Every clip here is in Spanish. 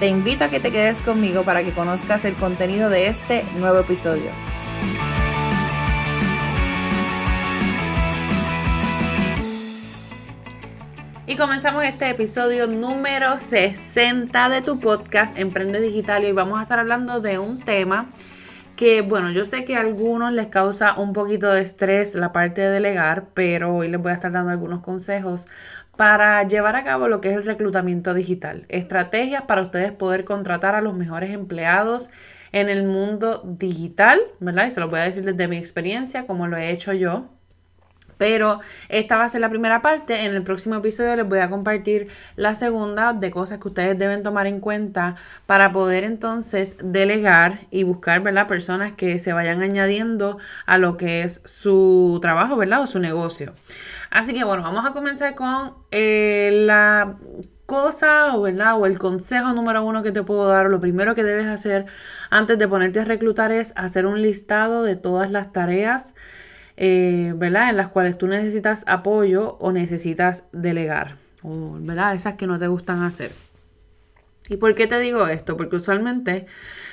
Te invito a que te quedes conmigo para que conozcas el contenido de este nuevo episodio. Y comenzamos este episodio número 60 de tu podcast Emprende Digital y vamos a estar hablando de un tema que, bueno, yo sé que a algunos les causa un poquito de estrés la parte de delegar, pero hoy les voy a estar dando algunos consejos para llevar a cabo lo que es el reclutamiento digital. Estrategias para ustedes poder contratar a los mejores empleados en el mundo digital, ¿verdad? Y se los voy a decir desde mi experiencia, como lo he hecho yo. Pero esta va a ser la primera parte. En el próximo episodio les voy a compartir la segunda de cosas que ustedes deben tomar en cuenta para poder entonces delegar y buscar, ¿verdad? Personas que se vayan añadiendo a lo que es su trabajo, ¿verdad? O su negocio. Así que bueno, vamos a comenzar con eh, la cosa o, ¿verdad? o el consejo número uno que te puedo dar, lo primero que debes hacer antes de ponerte a reclutar es hacer un listado de todas las tareas eh, ¿verdad? En las cuales tú necesitas apoyo o necesitas delegar, o, ¿verdad? Esas que no te gustan hacer. ¿Y por qué te digo esto? Porque usualmente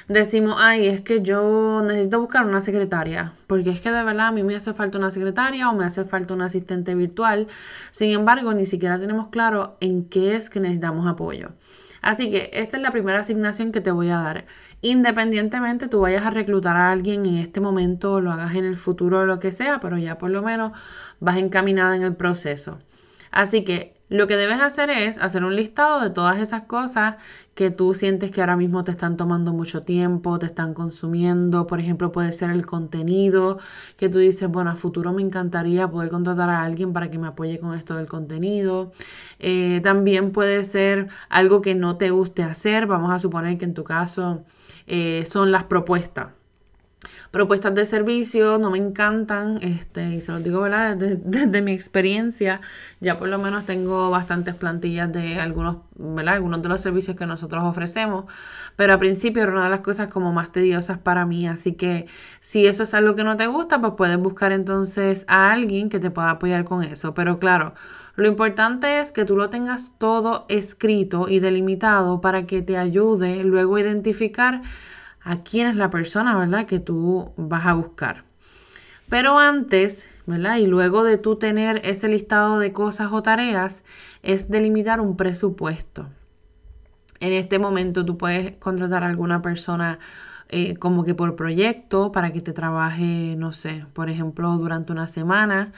decimos, ay, es que yo necesito buscar una secretaria, porque es que de verdad a mí me hace falta una secretaria o me hace falta un asistente virtual. Sin embargo, ni siquiera tenemos claro en qué es que necesitamos apoyo. Así que esta es la primera asignación que te voy a dar. Independientemente tú vayas a reclutar a alguien en este momento, lo hagas en el futuro o lo que sea, pero ya por lo menos vas encaminada en el proceso. Así que lo que debes hacer es hacer un listado de todas esas cosas que tú sientes que ahora mismo te están tomando mucho tiempo, te están consumiendo. Por ejemplo, puede ser el contenido que tú dices, bueno, a futuro me encantaría poder contratar a alguien para que me apoye con esto del contenido. Eh, también puede ser algo que no te guste hacer. Vamos a suponer que en tu caso eh, son las propuestas propuestas de servicio no me encantan, este, y se los digo, ¿verdad? Desde, mi experiencia, ya por lo menos tengo bastantes plantillas de algunos, ¿verdad? Algunos de los servicios que nosotros ofrecemos, pero al principio era una de las cosas como más tediosas para mí, así que si eso es algo que no te gusta, pues puedes buscar entonces a alguien que te pueda apoyar con eso, pero claro, lo importante es que tú lo tengas todo escrito y delimitado para que te ayude luego a identificar a quién es la persona, ¿verdad? Que tú vas a buscar. Pero antes, ¿verdad? Y luego de tú tener ese listado de cosas o tareas, es delimitar un presupuesto. En este momento tú puedes contratar a alguna persona eh, como que por proyecto para que te trabaje, no sé, por ejemplo, durante una semana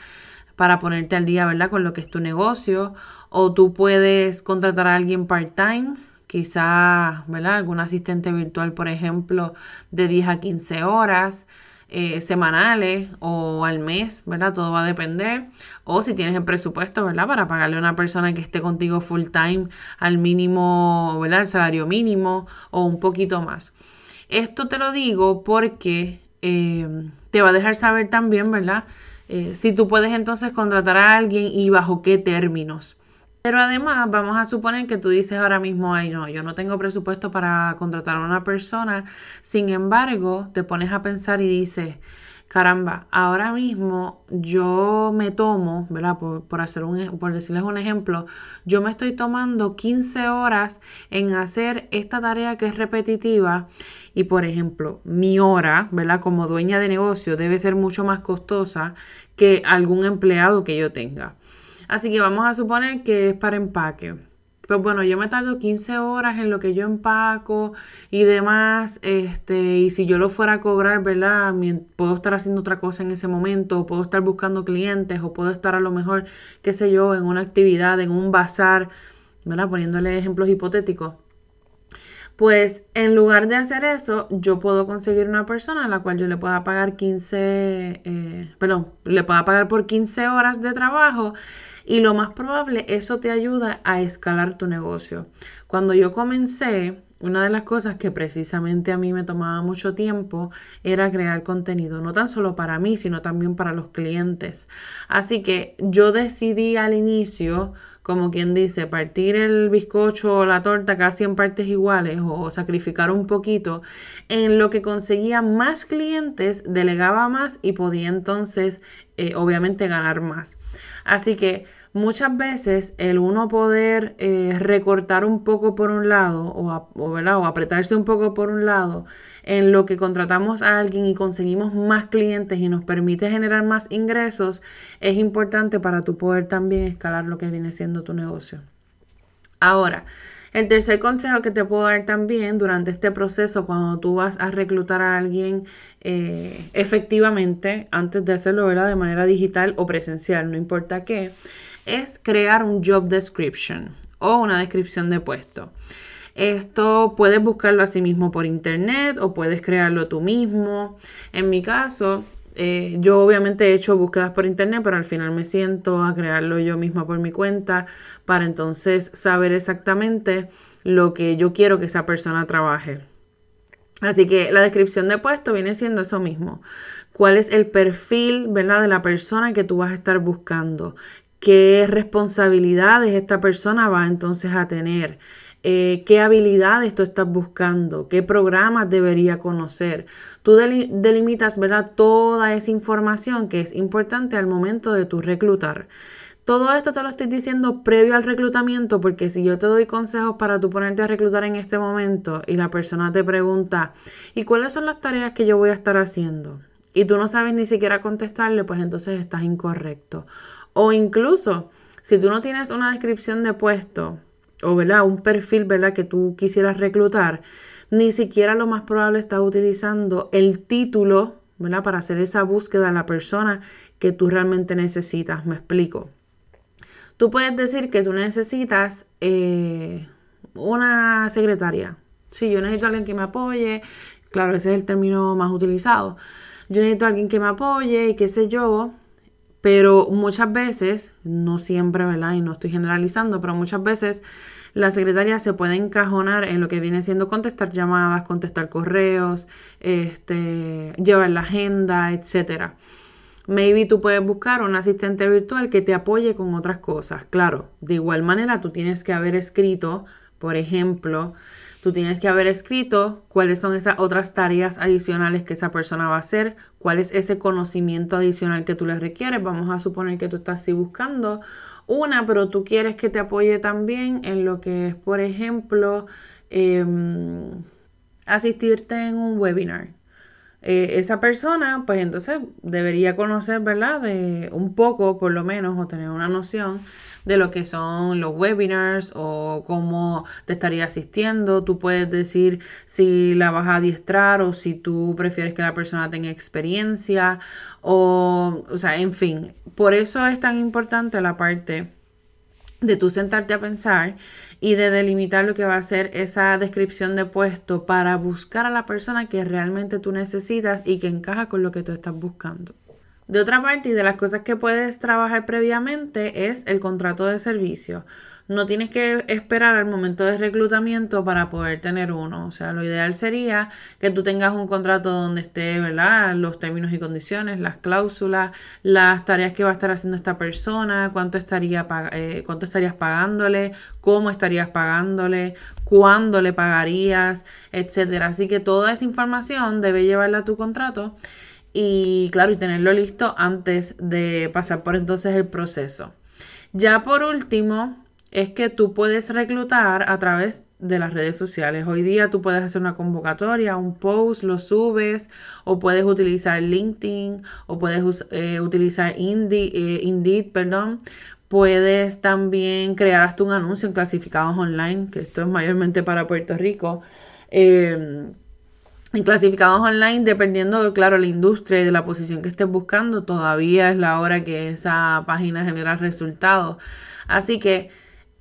para ponerte al día, ¿verdad? Con lo que es tu negocio. O tú puedes contratar a alguien part-time quizá, ¿verdad? Algún asistente virtual, por ejemplo, de 10 a 15 horas eh, semanales o al mes, ¿verdad? Todo va a depender. O si tienes el presupuesto, ¿verdad? Para pagarle a una persona que esté contigo full time al mínimo, ¿verdad? El salario mínimo o un poquito más. Esto te lo digo porque eh, te va a dejar saber también, ¿verdad? Eh, si tú puedes entonces contratar a alguien y bajo qué términos. Pero además, vamos a suponer que tú dices ahora mismo, ay no, yo no tengo presupuesto para contratar a una persona. Sin embargo, te pones a pensar y dices, caramba, ahora mismo yo me tomo, ¿verdad? Por, hacer un, por decirles un ejemplo, yo me estoy tomando 15 horas en hacer esta tarea que es repetitiva y, por ejemplo, mi hora, ¿verdad? Como dueña de negocio debe ser mucho más costosa que algún empleado que yo tenga. Así que vamos a suponer que es para empaque. Pues bueno, yo me tardo 15 horas en lo que yo empaco y demás. Este, y si yo lo fuera a cobrar, ¿verdad? Puedo estar haciendo otra cosa en ese momento, o puedo estar buscando clientes, o puedo estar a lo mejor, qué sé yo, en una actividad, en un bazar, ¿verdad? Poniéndole ejemplos hipotéticos. Pues en lugar de hacer eso, yo puedo conseguir una persona a la cual yo le pueda pagar 15, eh, perdón, le pueda pagar por 15 horas de trabajo y lo más probable, eso te ayuda a escalar tu negocio. Cuando yo comencé, una de las cosas que precisamente a mí me tomaba mucho tiempo era crear contenido, no tan solo para mí, sino también para los clientes. Así que yo decidí al inicio, como quien dice, partir el bizcocho o la torta casi en partes iguales o sacrificar un poquito, en lo que conseguía más clientes, delegaba más y podía entonces, eh, obviamente, ganar más. Así que muchas veces el uno poder eh, recortar un poco por un lado o, o, apretarse un poco por un lado en lo que contratamos a alguien y conseguimos más clientes y nos permite generar más ingresos es importante para tu poder también escalar lo que viene siendo tu negocio. Ahora, el tercer consejo que te puedo dar también durante este proceso, cuando tú vas a reclutar a alguien eh, efectivamente, antes de hacerlo de manera digital o presencial, no importa qué, es crear un job description o una descripción de puesto. Esto puedes buscarlo así mismo por internet o puedes crearlo tú mismo. En mi caso, eh, yo obviamente he hecho búsquedas por internet, pero al final me siento a crearlo yo misma por mi cuenta para entonces saber exactamente lo que yo quiero que esa persona trabaje. Así que la descripción de puesto viene siendo eso mismo. ¿Cuál es el perfil, ¿verdad? de la persona que tú vas a estar buscando? qué responsabilidades esta persona va entonces a tener, eh, qué habilidades tú estás buscando, qué programas debería conocer. Tú delimitas ¿verdad? toda esa información que es importante al momento de tu reclutar. Todo esto te lo estoy diciendo previo al reclutamiento porque si yo te doy consejos para tú ponerte a reclutar en este momento y la persona te pregunta, ¿y cuáles son las tareas que yo voy a estar haciendo? Y tú no sabes ni siquiera contestarle, pues entonces estás incorrecto. O incluso, si tú no tienes una descripción de puesto o ¿verdad? un perfil ¿verdad? que tú quisieras reclutar, ni siquiera lo más probable estás utilizando el título ¿verdad? para hacer esa búsqueda de la persona que tú realmente necesitas. Me explico. Tú puedes decir que tú necesitas eh, una secretaria. Sí, yo necesito a alguien que me apoye. Claro, ese es el término más utilizado. Yo necesito a alguien que me apoye y qué sé yo. Pero muchas veces, no siempre, ¿verdad? Y no estoy generalizando, pero muchas veces la secretaria se puede encajonar en lo que viene siendo contestar llamadas, contestar correos, este, llevar la agenda, etcétera. Maybe tú puedes buscar un asistente virtual que te apoye con otras cosas. Claro, de igual manera tú tienes que haber escrito, por ejemplo, Tú tienes que haber escrito cuáles son esas otras tareas adicionales que esa persona va a hacer, cuál es ese conocimiento adicional que tú le requieres. Vamos a suponer que tú estás así buscando una, pero tú quieres que te apoye también en lo que es, por ejemplo, em, asistirte en un webinar. Eh, esa persona, pues entonces debería conocer, ¿verdad? De un poco, por lo menos, o tener una noción de lo que son los webinars o cómo te estaría asistiendo. Tú puedes decir si la vas a adiestrar o si tú prefieres que la persona tenga experiencia o, o sea, en fin. Por eso es tan importante la parte de tú sentarte a pensar y de delimitar lo que va a ser esa descripción de puesto para buscar a la persona que realmente tú necesitas y que encaja con lo que tú estás buscando. De otra parte, y de las cosas que puedes trabajar previamente es el contrato de servicio. No tienes que esperar al momento de reclutamiento para poder tener uno. O sea, lo ideal sería que tú tengas un contrato donde esté, ¿verdad? Los términos y condiciones, las cláusulas, las tareas que va a estar haciendo esta persona, cuánto, estaría eh, cuánto estarías pagándole, cómo estarías pagándole, cuándo le pagarías, etcétera. Así que toda esa información debe llevarla a tu contrato y claro, y tenerlo listo antes de pasar por entonces el proceso. Ya por último, es que tú puedes reclutar a través de las redes sociales. Hoy día tú puedes hacer una convocatoria, un post, lo subes, o puedes utilizar LinkedIn, o puedes eh, utilizar Indeed, eh, Indeed, perdón. Puedes también crear hasta un anuncio en clasificados online, que esto es mayormente para Puerto Rico. Eh, en clasificados online, dependiendo, de, claro, la industria y de la posición que estés buscando, todavía es la hora que esa página genera resultados. Así que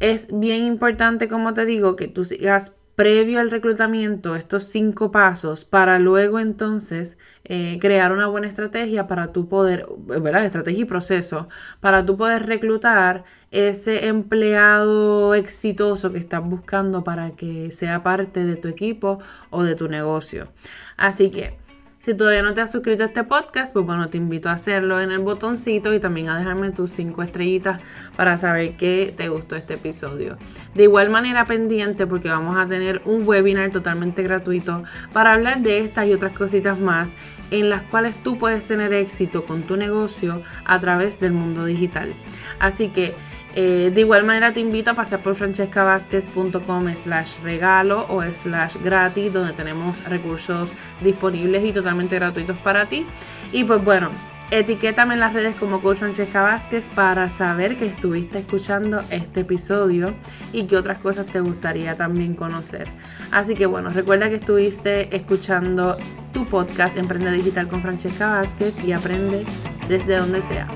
es bien importante, como te digo, que tú sigas previo al reclutamiento estos cinco pasos para luego entonces eh, crear una buena estrategia para tu poder, ¿verdad? Estrategia y proceso para tu poder reclutar ese empleado exitoso que estás buscando para que sea parte de tu equipo o de tu negocio. Así que si todavía no te has suscrito a este podcast, pues bueno, te invito a hacerlo en el botoncito y también a dejarme tus cinco estrellitas para saber que te gustó este episodio. De igual manera pendiente porque vamos a tener un webinar totalmente gratuito para hablar de estas y otras cositas más en las cuales tú puedes tener éxito con tu negocio a través del mundo digital. Así que eh, de igual manera te invito a pasar por francescavázquez.com slash regalo o slash gratis donde tenemos recursos disponibles y totalmente gratuitos para ti. Y pues bueno, etiquétame en las redes como Coach Francesca Vázquez para saber que estuviste escuchando este episodio y qué otras cosas te gustaría también conocer. Así que bueno, recuerda que estuviste escuchando tu podcast Emprende Digital con Francesca Vázquez y aprende desde donde sea.